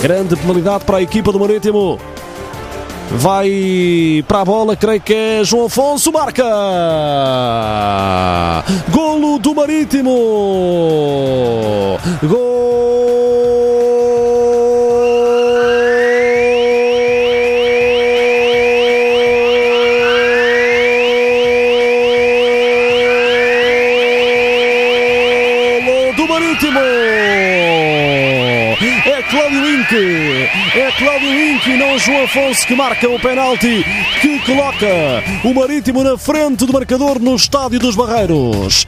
Grande penalidade para a equipa do Marítimo. Vai para a bola, creio que é João Afonso, marca! Golo do Marítimo! Golo do Marítimo! Cláudio Link! É Cláudio Link e não João Afonso que marca o penalti que coloca o Marítimo na frente do marcador no Estádio dos Barreiros.